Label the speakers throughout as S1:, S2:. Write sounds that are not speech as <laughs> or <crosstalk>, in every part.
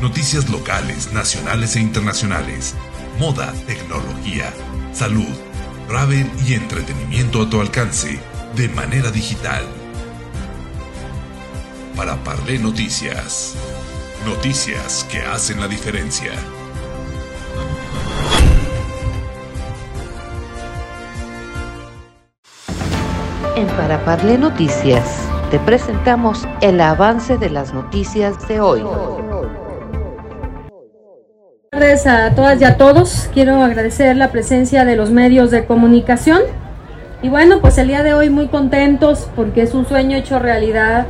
S1: noticias locales, nacionales e internacionales, moda, tecnología, salud, travel y entretenimiento a tu alcance de manera digital. Para Parle Noticias. Noticias que hacen la diferencia.
S2: En Para Parle Noticias te presentamos el avance de las noticias de hoy.
S3: Tardes a todas y a todos. Quiero agradecer la presencia de los medios de comunicación. Y bueno, pues el día de hoy muy contentos porque es un sueño hecho realidad.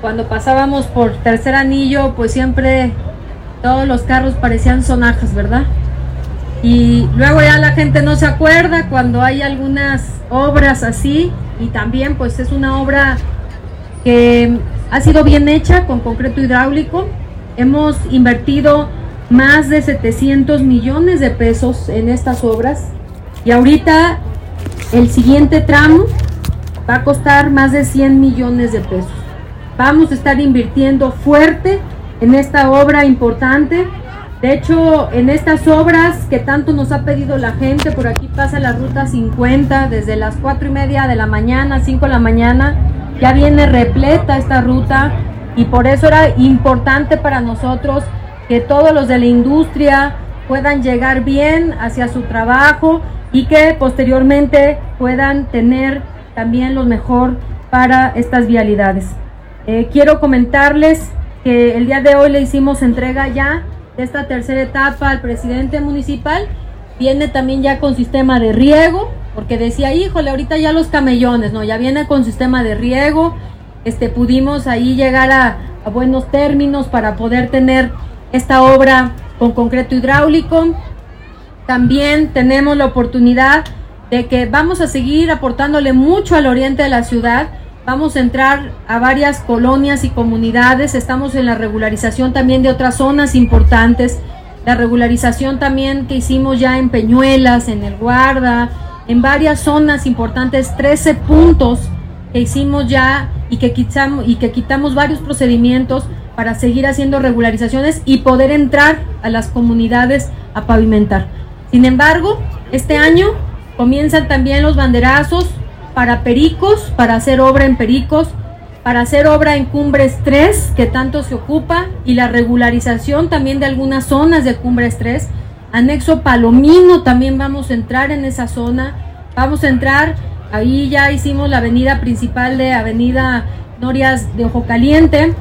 S3: Cuando pasábamos por tercer anillo, pues siempre todos los carros parecían sonajas, ¿verdad? Y luego ya la gente no se acuerda cuando hay algunas obras así y también pues es una obra que ha sido bien hecha con concreto hidráulico. Hemos invertido más de 700 millones de pesos en estas obras. Y ahorita el siguiente tramo va a costar más de 100 millones de pesos. Vamos a estar invirtiendo fuerte en esta obra importante. De hecho, en estas obras que tanto nos ha pedido la gente, por aquí pasa la ruta 50 desde las 4 y media de la mañana, 5 de la mañana, ya viene repleta esta ruta. Y por eso era importante para nosotros que todos los de la industria puedan llegar bien hacia su trabajo y que posteriormente puedan tener también lo mejor para estas vialidades. Eh, quiero comentarles que el día de hoy le hicimos entrega ya de esta tercera etapa al presidente municipal. Viene también ya con sistema de riego, porque decía, híjole, ahorita ya los camellones, no, ya viene con sistema de riego. Este, pudimos ahí llegar a, a buenos términos para poder tener esta obra con concreto hidráulico. También tenemos la oportunidad de que vamos a seguir aportándole mucho al oriente de la ciudad Vamos a entrar a varias colonias y comunidades. Estamos en la regularización también de otras zonas importantes. La regularización también que hicimos ya en Peñuelas, en El Guarda, en varias zonas importantes, 13 puntos que hicimos ya y que quitamos, y que quitamos varios procedimientos para seguir haciendo regularizaciones y poder entrar a las comunidades a pavimentar. Sin embargo, este año comienzan también los banderazos para Pericos, para hacer obra en Pericos, para hacer obra en Cumbres 3, que tanto se ocupa, y la regularización también de algunas zonas de Cumbres 3. Anexo Palomino, también vamos a entrar en esa zona. Vamos a entrar, ahí ya hicimos la avenida principal de Avenida Norias de Ojo Caliente.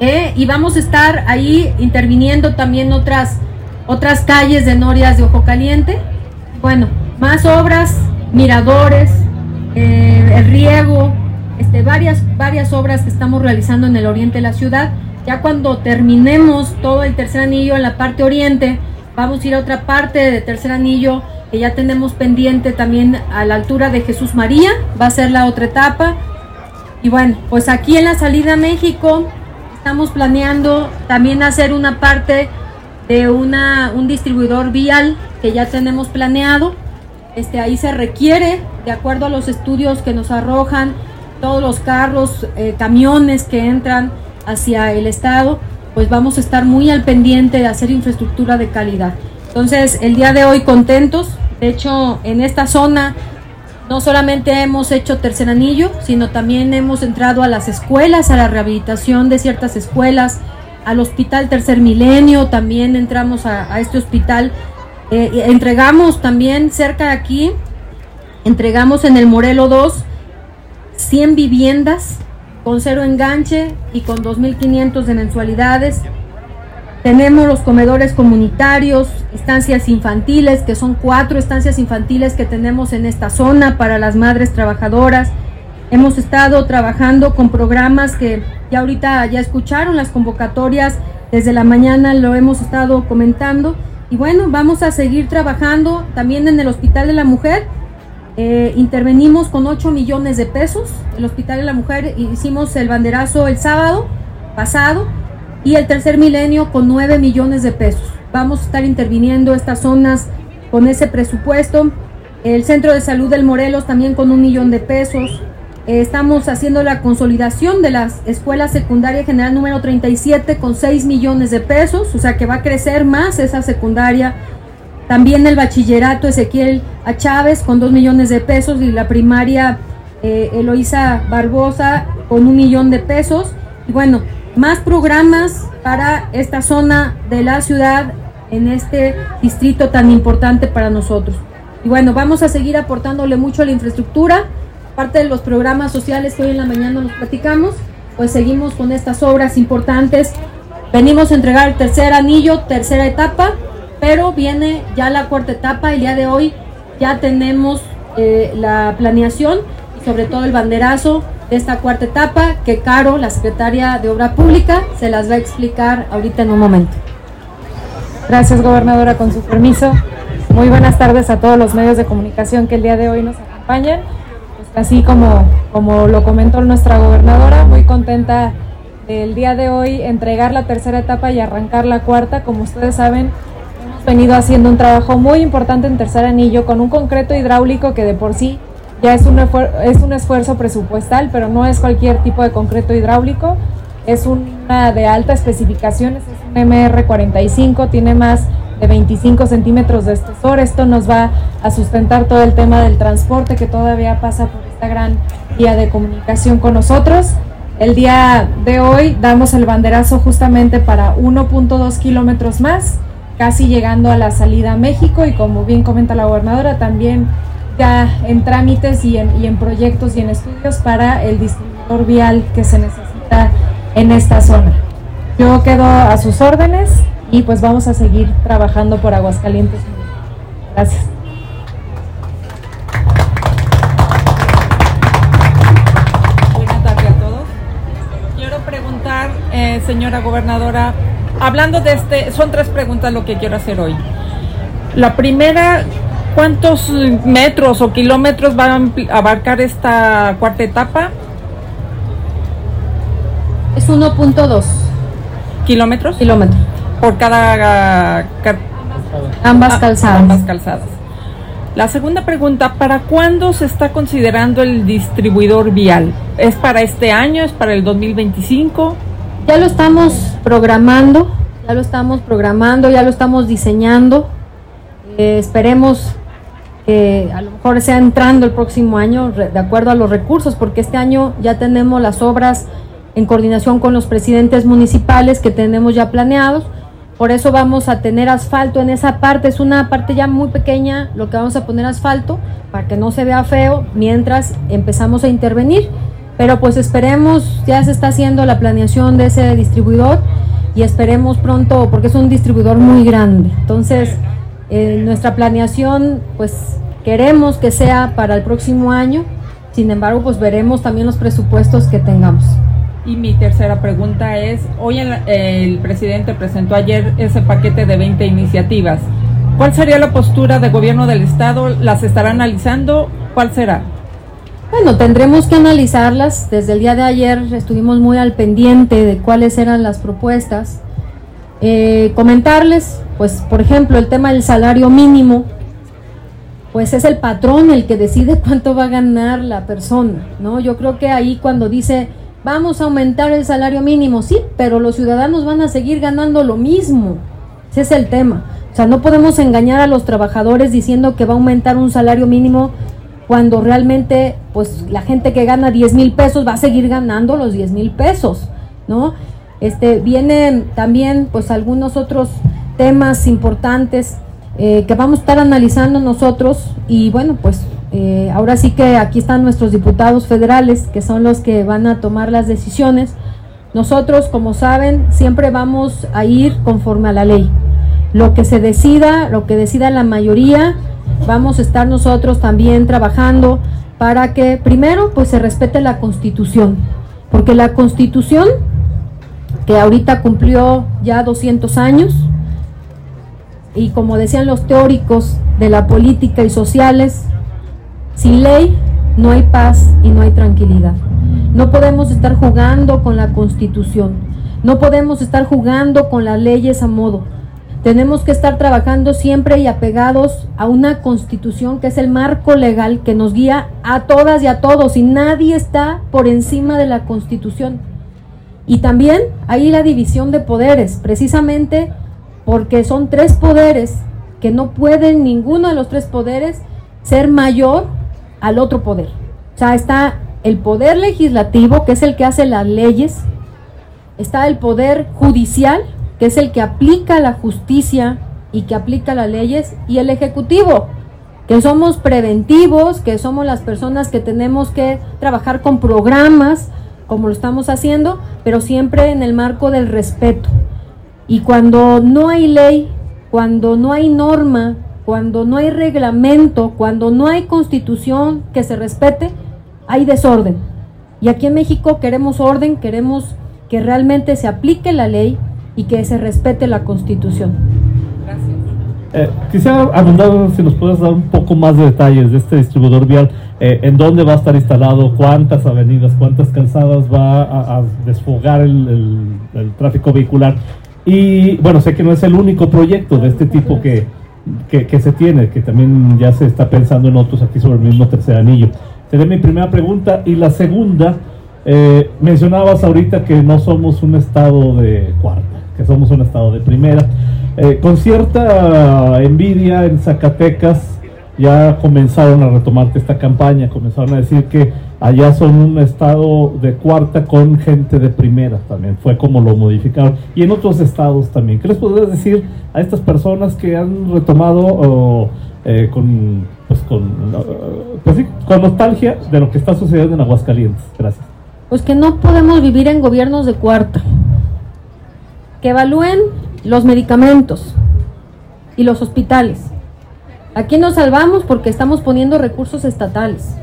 S3: Eh, y vamos a estar ahí interviniendo también otras, otras calles de Norias de Ojo Caliente. Bueno, más obras, miradores, eh, el riego, este, varias, varias obras que estamos realizando en el oriente de la ciudad. Ya cuando terminemos todo el tercer anillo en la parte oriente, vamos a ir a otra parte de tercer anillo que ya tenemos pendiente también a la altura de Jesús María, va a ser la otra etapa. Y bueno, pues aquí en la salida a México estamos planeando también hacer una parte de una, un distribuidor vial que ya tenemos planeado este, ahí se requiere, de acuerdo a los estudios que nos arrojan, todos los carros, eh, camiones que entran hacia el Estado, pues vamos a estar muy al pendiente de hacer infraestructura de calidad. Entonces, el día de hoy contentos, de hecho, en esta zona no solamente hemos hecho tercer anillo, sino también hemos entrado a las escuelas, a la rehabilitación de ciertas escuelas, al hospital Tercer Milenio, también entramos a, este hospital eh, entregamos también cerca de aquí, entregamos en el Morelo 2 100 viviendas con cero enganche y con 2.500 de mensualidades. Tenemos los comedores comunitarios, estancias infantiles, que son cuatro estancias infantiles que tenemos en esta zona para las madres trabajadoras. Hemos estado trabajando con programas que ya ahorita ya escucharon las convocatorias, desde la mañana lo hemos estado comentando y bueno, vamos a seguir trabajando también en el Hospital de la Mujer. Eh, intervenimos con 8 millones de pesos. El Hospital de la Mujer hicimos el banderazo el sábado pasado y el tercer milenio con 9 millones de pesos. Vamos a estar interviniendo estas zonas con ese presupuesto. El Centro de Salud del Morelos también con un millón de pesos. eh, estamos haciendo la consolidación de la Escuela Secundaria General número 37 con 6 millones de pesos, o sea que va a crecer más esa secundaria. También el bachillerato Ezequiel A. Chávez con 2 millones de pesos y la primaria eh, Eloísa Barbosa con un millón de pesos. Y bueno, más programas para esta zona de la ciudad en este distrito tan importante para nosotros. Y bueno, vamos a seguir aportándole mucho a la infraestructura parte de los programas sociales que hoy en la mañana nos platicamos, pues seguimos con estas obras importantes. Venimos a entregar el tercer anillo, tercera etapa, pero viene ya la cuarta etapa. El día de hoy ya tenemos eh, la planeación y sobre todo el banderazo de esta cuarta etapa que Caro, la secretaria de Obra Pública, se las va a explicar ahorita en un momento.
S4: Gracias, gobernadora, con su permiso. Muy buenas tardes a todos los medios de comunicación que el día de hoy nos acompañan así como, como lo comentó nuestra gobernadora, muy contenta el día de hoy entregar la tercera etapa y arrancar la cuarta. Como ustedes saben, hemos venido haciendo un trabajo muy importante en tercer anillo con un concreto hidráulico que de por sí ya es un, es un esfuerzo presupuestal, pero no es cualquier tipo de concreto hidráulico. Es una de alta especificaciones, es un MR45, tiene más de 25 centímetros de espesor. Esto nos va a sustentar todo el tema del transporte que todavía pasa por esta gran vía de comunicación con nosotros. El día de hoy damos el banderazo justamente para 1.2 kilómetros más, casi llegando a la salida a México y como bien comenta la gobernadora, también en trámites y en, y en proyectos y en estudios para el distribuidor vial que se necesita en esta zona. Yo quedo a sus órdenes y pues vamos a seguir trabajando por Aguascalientes. Gracias.
S5: Buenas tardes a todos. Quiero preguntar, eh, señora gobernadora, hablando de este, son tres preguntas lo que quiero hacer hoy. La primera, ¿cuántos metros o kilómetros va a abarcar esta cuarta etapa?
S3: Es 1.2
S5: kilómetros.
S3: Kilómetros
S5: por cada,
S3: ambas ah, calzadas.
S5: Ambas calzadas. La segunda pregunta, ¿para cuándo se está considerando el distribuidor vial? ¿Es para este año? ¿Es para el 2025?
S3: Ya lo estamos programando, ya lo estamos programando, ya lo estamos diseñando. Eh, esperemos que a lo mejor sea entrando el próximo año de acuerdo a los recursos, porque este año ya tenemos las obras en coordinación con los presidentes municipales que tenemos ya planeados por eso vamos a tener asfalto en esa parte. Es una parte ya muy pequeña lo que vamos a poner asfalto para que no se vea feo mientras empezamos a intervenir. Pero pues esperemos, ya se está haciendo la planeación de ese distribuidor y esperemos pronto, porque es un distribuidor muy grande. Entonces, eh, nuestra planeación, pues queremos que sea para el próximo año. Sin embargo, pues veremos también los presupuestos que tengamos.
S5: Y mi tercera pregunta es, hoy el, presidente presentó ayer ese paquete de 20 iniciativas. ¿Cuál sería la postura del gobierno del estado? ¿Las estará analizando? ¿Cuál será?
S3: Bueno, tendremos que analizarlas. Desde el día de ayer estuvimos muy al pendiente de cuáles eran las propuestas. Eh, comentarles, pues, por ejemplo, el tema del salario mínimo, pues es el patrón el que decide <laughs> cuánto va a ganar la persona, ¿no? Yo creo que ahí cuando dice vamos a aumentar el salario mínimo, sí, pero los ciudadanos van a seguir ganando lo mismo. Ese es el tema. O sea, no podemos engañar a los trabajadores diciendo que va a aumentar un salario mínimo cuando realmente, pues, la gente que gana 10 mil pesos va a seguir ganando los 10 mil pesos, ¿no? Este, vienen también, pues, algunos otros temas importantes eh, que vamos a estar analizando nosotros y, bueno, pues, eh, ahora sí que aquí están nuestros diputados federales, que son los que van a tomar las decisiones. Nosotros, como saben, siempre vamos a ir conforme a la ley. Lo que se decida, lo que decida la mayoría, vamos a estar nosotros también trabajando para que primero pues se respete la constitución, porque la constitución, que ahorita cumplió ya 200 años, y como decían los teóricos de la política y sociales, sin ley no hay paz y no hay tranquilidad. No podemos estar jugando con la constitución. No podemos estar jugando con las leyes a modo. tenemos que estar trabajando siempre y apegados a una constitución que es el marco legal que nos guía a todas y a todos y nadie está por encima de la constitución. Y también hay la división de poderes, precisamente porque son tres poderes que no pueden ninguno de los tres poderes ser mayor al otro poder. O sea, está el poder legislativo, que es el que hace las leyes, está el poder judicial, que es el que aplica la justicia y que aplica las leyes, y el ejecutivo, que somos preventivos, que somos las personas que tenemos que trabajar con programas, como lo estamos haciendo, pero siempre en el marco del respeto. Y cuando no hay ley, cuando no hay norma, cuando no hay reglamento, cuando no hay constitución que se respete, hay desorden. Y aquí en México queremos orden, queremos que realmente se aplique la ley y que se respete la constitución.
S6: Gracias. Eh, quisiera abundar si nos puedes dar un poco más de detalles de este distribuidor vial, eh, en dónde va a estar instalado, cuántas avenidas, cuántas calzadas va a, desfogar el, tráfico vehicular. Y bueno, sé que no es el único proyecto de este tipo que, que, se tiene, que también ya se está pensando en otros aquí sobre el mismo tercer anillo. Sería mi primera pregunta. Y la segunda, eh, mencionabas ahorita que no somos un estado de cuarta, que somos un estado de primera. Eh, con cierta envidia en Zacatecas ya comenzaron a retomarte esta campaña, comenzaron a decir que allá son un estado de cuarta con gente de primera también, fue como lo modificaron, y en otros estados también. ¿Qué les podrías decir a estas personas que han retomado eh, con, pues con, pues con nostalgia de lo que está sucediendo en Aguascalientes? Gracias.
S3: Pues que no podemos vivir en gobiernos de cuarta, que evalúen los medicamentos y los hospitales. Aquí nos salvamos porque estamos poniendo recursos estatales.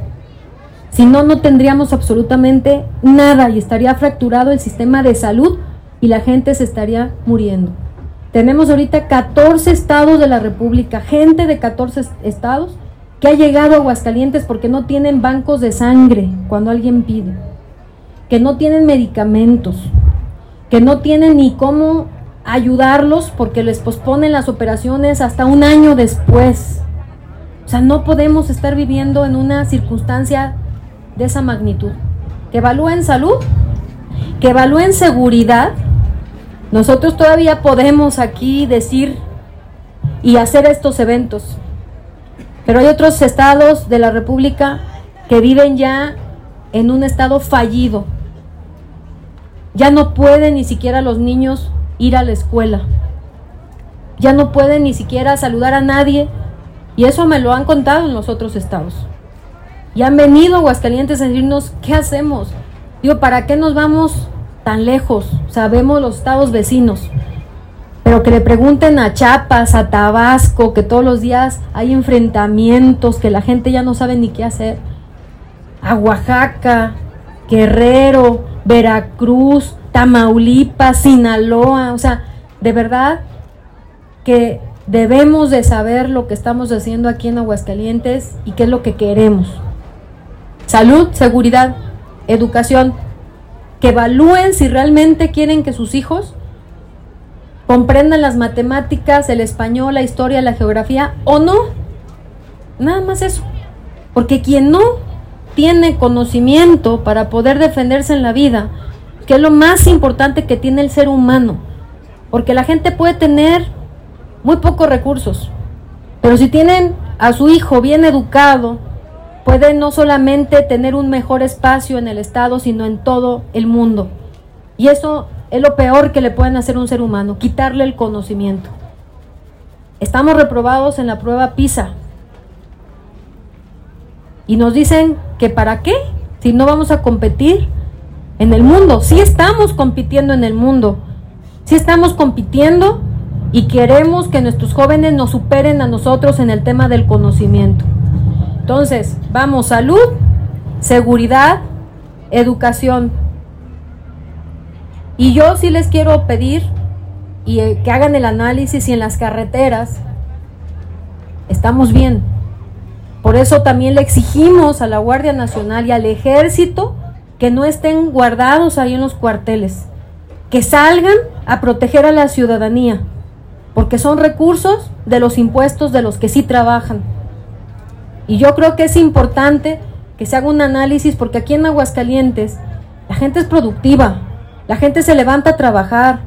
S3: Si no, no tendríamos absolutamente nada y estaría fracturado el sistema de salud y la gente se estaría muriendo. Tenemos ahorita 14 estados de la República, gente de 14 estados que ha llegado a Aguascalientes porque no tienen bancos de sangre cuando alguien pide, que no tienen medicamentos, que no tienen ni cómo ayudarlos porque les posponen las operaciones hasta un año después. O sea, no podemos estar viviendo en una circunstancia de esa magnitud. Que evalúen salud, que evalúen seguridad. Nosotros todavía podemos aquí decir y hacer estos eventos. Pero hay otros estados de la República que viven ya en un estado fallido. Ya no pueden ni siquiera los niños ir a la escuela. Ya no pueden ni siquiera saludar a nadie. Y eso me lo han contado en los otros estados. Y han venido Aguascalientes a decirnos, ¿qué hacemos? Digo, ¿para qué nos vamos tan lejos? Sabemos los estados vecinos. Pero que le pregunten a Chiapas, a Tabasco, que todos los días hay enfrentamientos, que la gente ya no sabe ni qué hacer. A Oaxaca, Guerrero, Veracruz, Tamaulipas, Sinaloa, o sea, de verdad que debemos de saber lo que estamos haciendo aquí en Aguascalientes y qué es lo que queremos. Salud, seguridad, educación, que evalúen si realmente quieren que sus hijos comprendan las matemáticas, el español, la historia, la geografía o no. Nada más eso. Porque quien no tiene conocimiento para poder defenderse en la vida, que es lo más importante que tiene el ser humano. Porque la gente puede tener muy pocos recursos, pero si tienen a su hijo bien educado, puede no solamente tener un mejor espacio en el Estado, sino en todo el mundo. Y eso es lo peor que le pueden hacer a un ser humano, quitarle el conocimiento. Estamos reprobados en la prueba PISA. Y nos dicen que para qué, si no vamos a competir en el mundo. Sí estamos compitiendo en el mundo. Sí estamos compitiendo y queremos que nuestros jóvenes nos superen a nosotros en el tema del conocimiento. Entonces, vamos, salud, seguridad, educación. Y yo sí les quiero pedir y eh, que hagan el análisis y en las carreteras estamos bien. Por eso también le exigimos a la Guardia Nacional y al Ejército que no estén guardados ahí en los cuarteles, que salgan a proteger a la ciudadanía. porque son recursos de los impuestos de los que sí trabajan. Y yo creo que es importante que se haga un análisis porque aquí en Aguascalientes la gente es productiva, la gente se levanta a trabajar,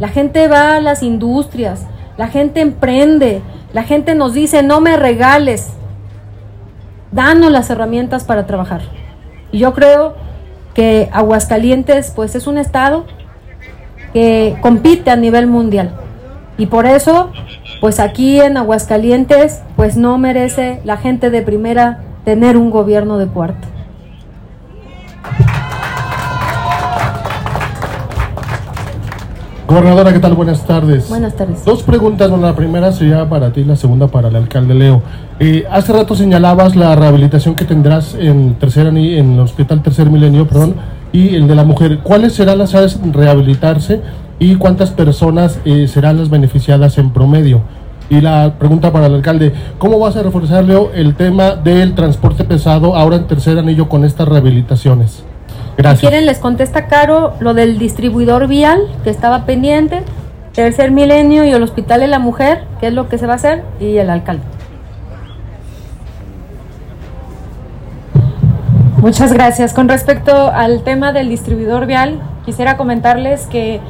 S3: la gente va a las industrias, la gente emprende, la gente nos dice no me regales, danos las herramientas para trabajar. Y yo creo que Aguascalientes pues es un estado que compite a nivel mundial. Y por eso, pues aquí en Aguascalientes, pues no merece la gente de primera tener un gobierno de cuarto.
S7: Gobernadora, ¿qué tal? Buenas tardes.
S3: Buenas tardes.
S7: Dos preguntas, la primera sería para ti, la segunda para el alcalde Leo. Eh, hace rato señalabas la rehabilitación que tendrás en, tercer, en el Hospital Tercer Milenio, perdón, y el de la mujer. ¿Cuáles serán las áreas rehabilitarse y cuántas personas eh, serán las beneficiadas en promedio? Y la pregunta para el alcalde, ¿cómo vas a reforzar, Leo, el tema del transporte pesado ahora en tercer anillo con estas rehabilitaciones?
S3: Si quieren, les contesta Caro lo del distribuidor vial que estaba pendiente, Tercer Milenio y el Hospital de la Mujer, que es lo que se va a hacer, y el alcalde.
S4: Muchas gracias. Con respecto al tema del distribuidor vial, quisiera comentarles que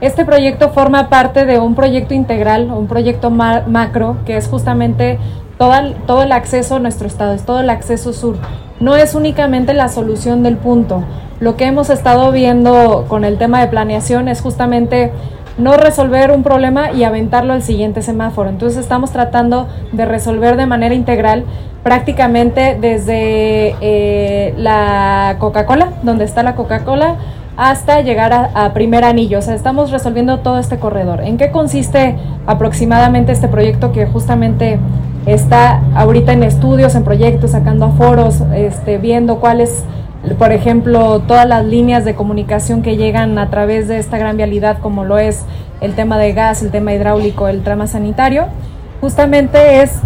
S4: este proyecto forma parte de un proyecto integral, un proyecto macro, que es justamente todo el acceso a nuestro estado, es todo el acceso sur. No es únicamente la solución del punto, lo que hemos estado viendo con el tema de planeación es justamente no resolver un problema y aventarlo al siguiente semáforo. Entonces estamos tratando de resolver de manera integral prácticamente desde eh, la Coca-Cola, donde está la Coca-Cola, hasta llegar a, a, primer anillo. O sea, estamos resolviendo todo este corredor. ¿En qué consiste aproximadamente este proyecto que justamente está ahorita en estudios, en proyectos, sacando a foros, este, viendo cuáles por ejemplo, todas las líneas de comunicación que llegan a través de esta gran vialidad, como lo es el tema de gas, el tema hidráulico, el trama sanitario, justamente es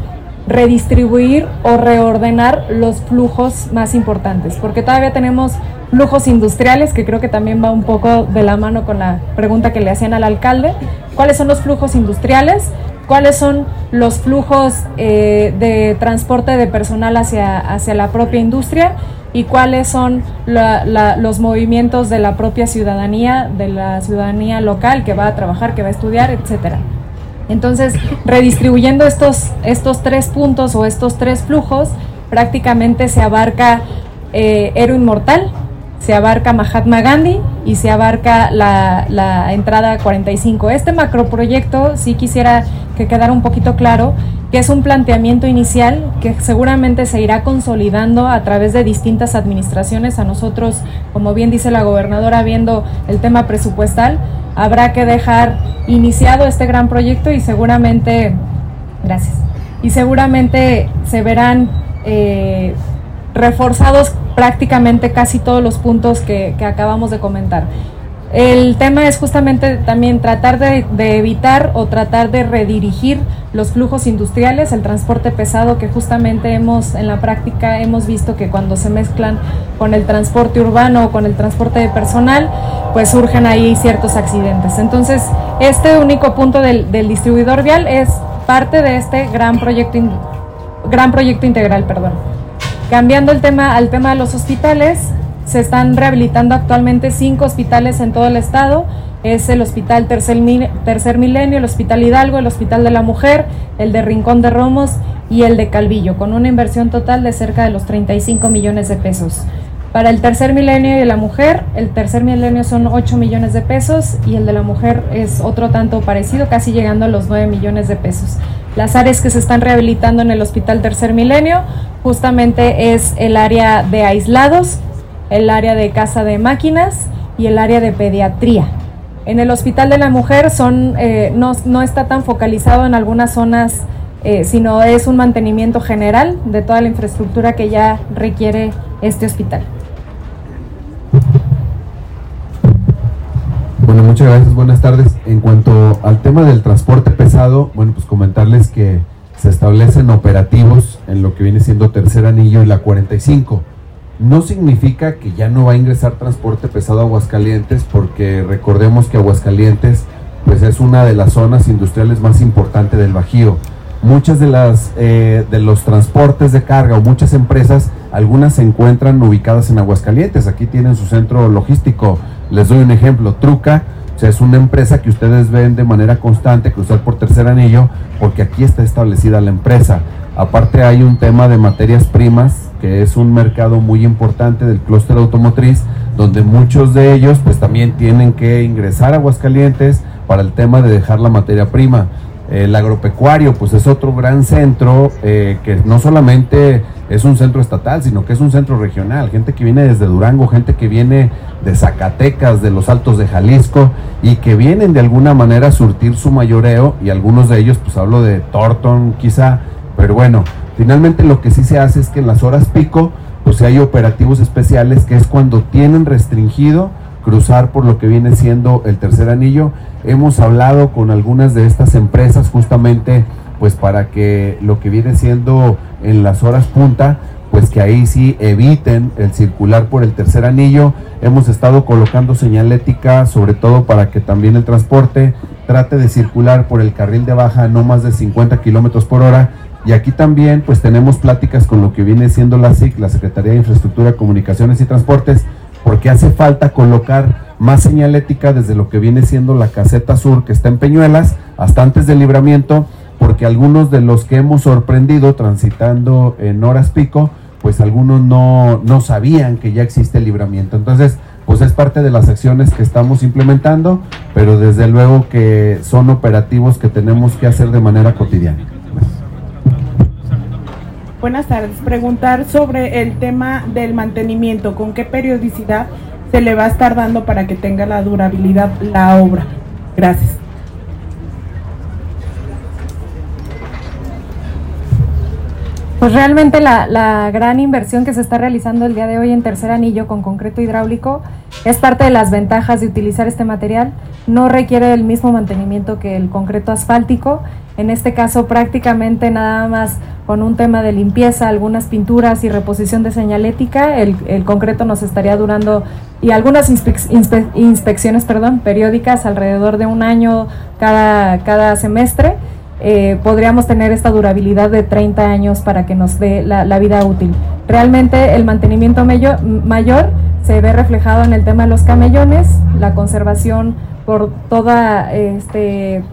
S4: redistribuir o reordenar los flujos más importantes, porque todavía tenemos flujos industriales, que creo que también va un poco de la mano con la pregunta que le hacían al alcalde. ¿Cuáles son los flujos industriales? ¿Cuáles son los flujos eh, de transporte de personal hacia, hacia la propia industria? Y cuáles son los movimientos de la propia ciudadanía, de la ciudadanía local que va a trabajar, que va a estudiar, etcétera. Entonces, redistribuyendo estos, estos tres puntos o estos tres flujos, prácticamente se abarca eh, Inmortal, se abarca Mahatma Gandhi y se abarca la, la entrada 45. Este macroproyecto sí quisiera que quedara un poquito claro que es un planteamiento inicial que seguramente se irá consolidando a través de distintas administraciones. A nosotros, como bien dice la gobernadora, viendo el tema presupuestal, habrá que dejar iniciado este gran proyecto y seguramente, gracias, y seguramente se verán eh, reforzados prácticamente casi todos los puntos que, que acabamos de comentar. El tema es justamente también tratar de, evitar o tratar de redirigir los flujos industriales, el transporte pesado que justamente hemos en la práctica hemos visto que cuando se mezclan con el transporte urbano o con el transporte de personal, pues surgen ahí ciertos accidentes. Entonces, este único punto del, distribuidor vial es parte de este gran proyecto, gran proyecto integral, perdón. Cambiando el tema al tema de los hospitales, se están rehabilitando actualmente cinco hospitales en todo el estado. Es el Hospital Tercer, Tercer Milenio, el Hospital Hidalgo, el Hospital de la Mujer, el de Rincón de Romos y el de Calvillo, con una inversión total de cerca de los 35 millones de pesos. Para el tercer milenio y la mujer, el tercer milenio son 8 millones de pesos y el de la mujer es otro tanto parecido, casi llegando a los 9 millones de pesos. Las áreas que se están rehabilitando en el Hospital Tercer Milenio justamente es el área de aislados, el área de casa de máquinas y el área de pediatría. En el Hospital de la Mujer son, eh, no, está tan focalizado en algunas zonas, eh, sino es un mantenimiento general de toda la infraestructura que ya requiere este hospital.
S8: Bueno, muchas gracias, buenas tardes. En cuanto al tema del transporte pesado, bueno, pues comentarles que se establecen operativos en lo que viene siendo tercer anillo y la 45 no significa que ya no va a ingresar transporte pesado a Aguascalientes, porque recordemos que Aguascalientes pues es una de las zonas industriales más importantes del Bajío. Muchas de las eh, de los transportes de carga o muchas empresas, algunas se encuentran ubicadas en Aguascalientes. Aquí tienen su centro logístico. Les doy un ejemplo, Truca. O sea, es una empresa que ustedes ven de manera constante cruzar por tercer anillo porque aquí está establecida la empresa. Aparte hay un tema de materias primas, que es un mercado muy importante del clúster automotriz, donde muchos de ellos pues también tienen que ingresar a Aguascalientes para el tema de dejar la materia prima. El agropecuario, pues es otro gran centro eh, que no solamente es un centro estatal, sino que es un centro regional. Gente que viene desde Durango, gente que viene de Zacatecas, de los Altos de Jalisco y que vienen de alguna manera a surtir su mayoreo y algunos de ellos, pues hablo de Thornton quizá, pero bueno, finalmente lo que sí se hace es que en las horas pico, pues hay operativos especiales que es cuando tienen restringido cruzar por lo que viene siendo el tercer anillo. Hemos hablado con algunas de estas empresas justamente pues para que lo que viene siendo en las horas punta, pues que ahí sí eviten el circular por el tercer anillo. Hemos estado colocando señalética, sobre todo para que también el transporte trate de circular por el carril de baja no más de 50 kilómetros por hora. Y aquí también pues tenemos pláticas con lo que viene siendo la SIC, la Secretaría de Infraestructura, Comunicaciones y Transportes, porque hace falta colocar más señalética desde lo que viene siendo la caseta sur que está en Peñuelas hasta antes del libramiento, porque algunos de los que hemos sorprendido transitando en horas pico, pues algunos no, no sabían que ya existe el libramiento. Entonces, pues es parte de las acciones que estamos implementando, pero desde luego que son operativos que tenemos que hacer de manera cotidiana.
S9: Buenas tardes. Preguntar sobre el tema del mantenimiento. ¿Con qué periodicidad se le va a estar dando para que tenga la durabilidad la obra? Gracias.
S4: Pues realmente la, la, gran inversión que se está realizando el día de hoy en tercer anillo con concreto hidráulico es parte de las ventajas de utilizar este material. No requiere el mismo mantenimiento que el concreto asfáltico. En este caso prácticamente nada más con un tema de limpieza, algunas pinturas y reposición de señalética, el, concreto nos estaría durando y algunas inspe, inspecciones perdón, periódicas alrededor de un año cada, cada semestre. Eh, podríamos tener esta durabilidad de 30 años para que nos dé la, vida útil. Realmente el mantenimiento mayor, mayor se ve reflejado en el tema de los camellones, la conservación por toda este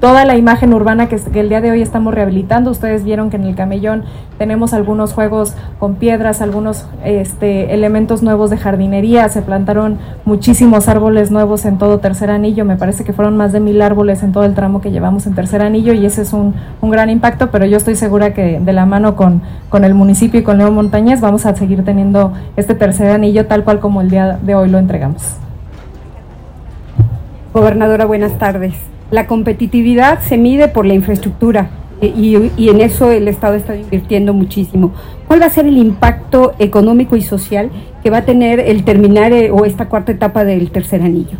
S4: toda la imagen urbana que, el día de hoy estamos rehabilitando. Ustedes vieron que en el camellón tenemos algunos juegos con piedras, algunos este, elementos nuevos de jardinería. Se plantaron muchísimos árboles nuevos en todo Tercer Anillo. Me parece que fueron más de mil árboles en todo el tramo que llevamos en Tercer Anillo y ese es un, un gran impacto, pero yo estoy segura que de la mano con, con el municipio y con Leo Montañez vamos a seguir teniendo este Tercer Anillo tal cual como el día de hoy lo entregamos.
S10: Gobernadora, buenas tardes. La competitividad se mide por la infraestructura y, y, en eso el Estado está invirtiendo muchísimo. ¿Cuál va a ser el impacto económico y social que va a tener el terminar eh, o esta cuarta etapa del tercer anillo?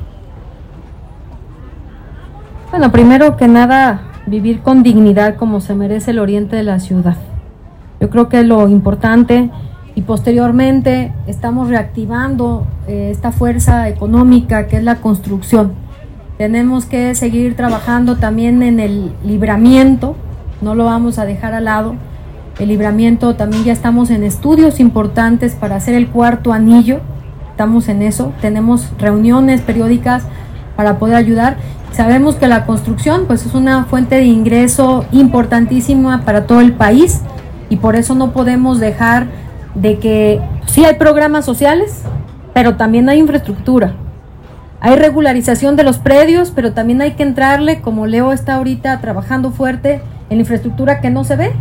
S3: Bueno, primero que nada, vivir con dignidad como se merece el oriente de la ciudad. Yo creo que lo importante y posteriormente estamos reactivando eh, esta fuerza económica que es la construcción tenemos que seguir trabajando también en el libramiento, no lo vamos a dejar al lado. El libramiento también ya estamos en estudios importantes para hacer el cuarto anillo, estamos en eso, tenemos reuniones periódicas para poder ayudar. Sabemos que la construcción pues es una fuente de ingreso importantísima para todo el país y por eso no podemos dejar de que sí hay programas sociales, pero también hay infraestructura. Hay regularización de los predios, pero también hay que entrarle, como Leo está ahorita trabajando fuerte en infraestructura que no se ve,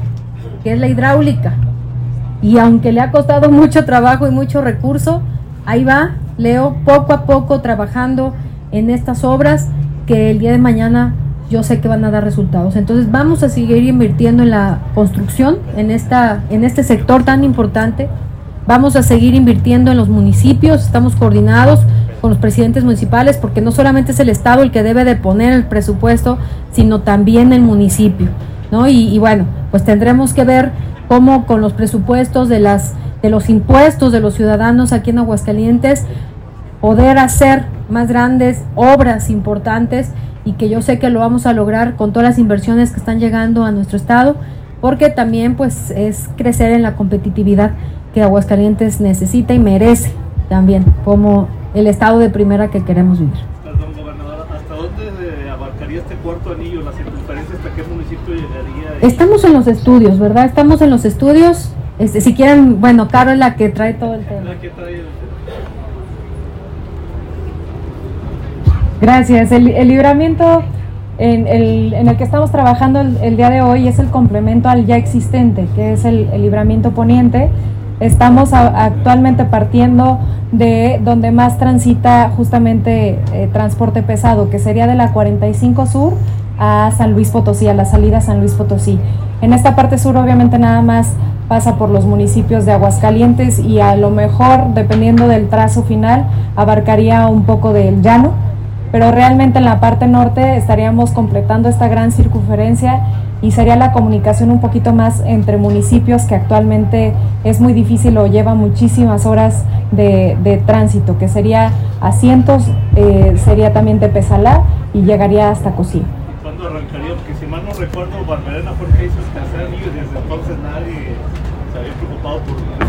S3: que es la hidráulica. Y aunque le ha costado <laughs> mucho trabajo y mucho recurso, ahí va Leo poco a poco trabajando en estas obras que el día de mañana yo sé que van a dar resultados. Entonces vamos a seguir invirtiendo en la construcción, en, esta, en este sector tan importante. Vamos a seguir invirtiendo en los municipios, estamos coordinados con los presidentes municipales, porque no solamente es el Estado el que debe de poner el presupuesto, sino también el municipio, ¿no? Y, y bueno, pues tendremos que ver cómo con los presupuestos de las de los impuestos de los ciudadanos aquí en Aguascalientes poder hacer más grandes obras importantes y que yo sé que lo vamos a lograr con todas las inversiones que están llegando a nuestro estado, porque también pues es crecer en la competitividad que Aguascalientes necesita y merece también como el estado de primera que queremos vivir.
S6: Perdón, gobernadora, ¿hasta dónde abarcaría este cuarto anillo, la circunferencia, hasta qué municipio llegaría?
S3: Estamos en los estudios, ¿verdad? Estamos en los estudios. Este, si quieren, bueno, Caro es la que trae todo el tema.
S6: La que trae el...
S4: Gracias. El, el libramiento en el, en el, que estamos trabajando el, el, día de hoy es el complemento al ya existente, que es el, el libramiento poniente. Estamos actualmente partiendo de donde más transita justamente eh, transporte pesado, que sería de la 45 Sur a San Luis Potosí, a la salida San Luis Potosí. En esta parte sur obviamente nada más pasa por los municipios de Aguascalientes y a lo mejor, dependiendo del trazo final, abarcaría un poco del llano pero realmente en la parte norte estaríamos completando esta gran circunferencia y sería la comunicación un poquito más entre municipios que actualmente es muy difícil o lleva muchísimas horas de, de tránsito, que sería Asientos, eh, sería también Tepezalá y llegaría hasta Cocía.
S6: ¿Cuándo arrancaría? Porque si mal no recuerdo, Barberena fue que hizo desde entonces nadie se había preocupado por.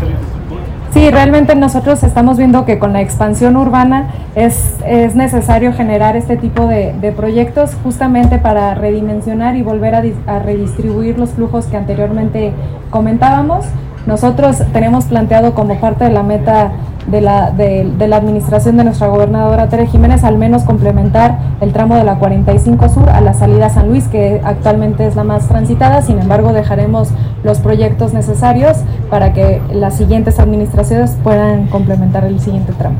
S4: Sí, realmente nosotros estamos viendo que con la expansión urbana es, es necesario generar este tipo de, proyectos justamente para redimensionar y volver a, redistribuir los flujos que anteriormente comentábamos. Nosotros tenemos planteado como parte de la meta de la, administración de nuestra gobernadora Tere Jiménez al menos complementar el tramo de la 45 Sur a la salida San Luis, que actualmente es la más transitada, sin embargo dejaremos los proyectos necesarios para que las siguientes administraciones puedan complementar el siguiente tramo.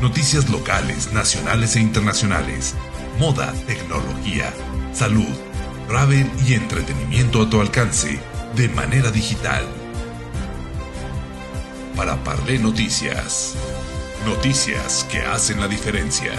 S1: Noticias locales, nacionales e internacionales, moda, tecnología, salud, travel y entretenimiento a tu alcance de manera digital. Para Parlé Noticias. Noticias que hacen la diferencia.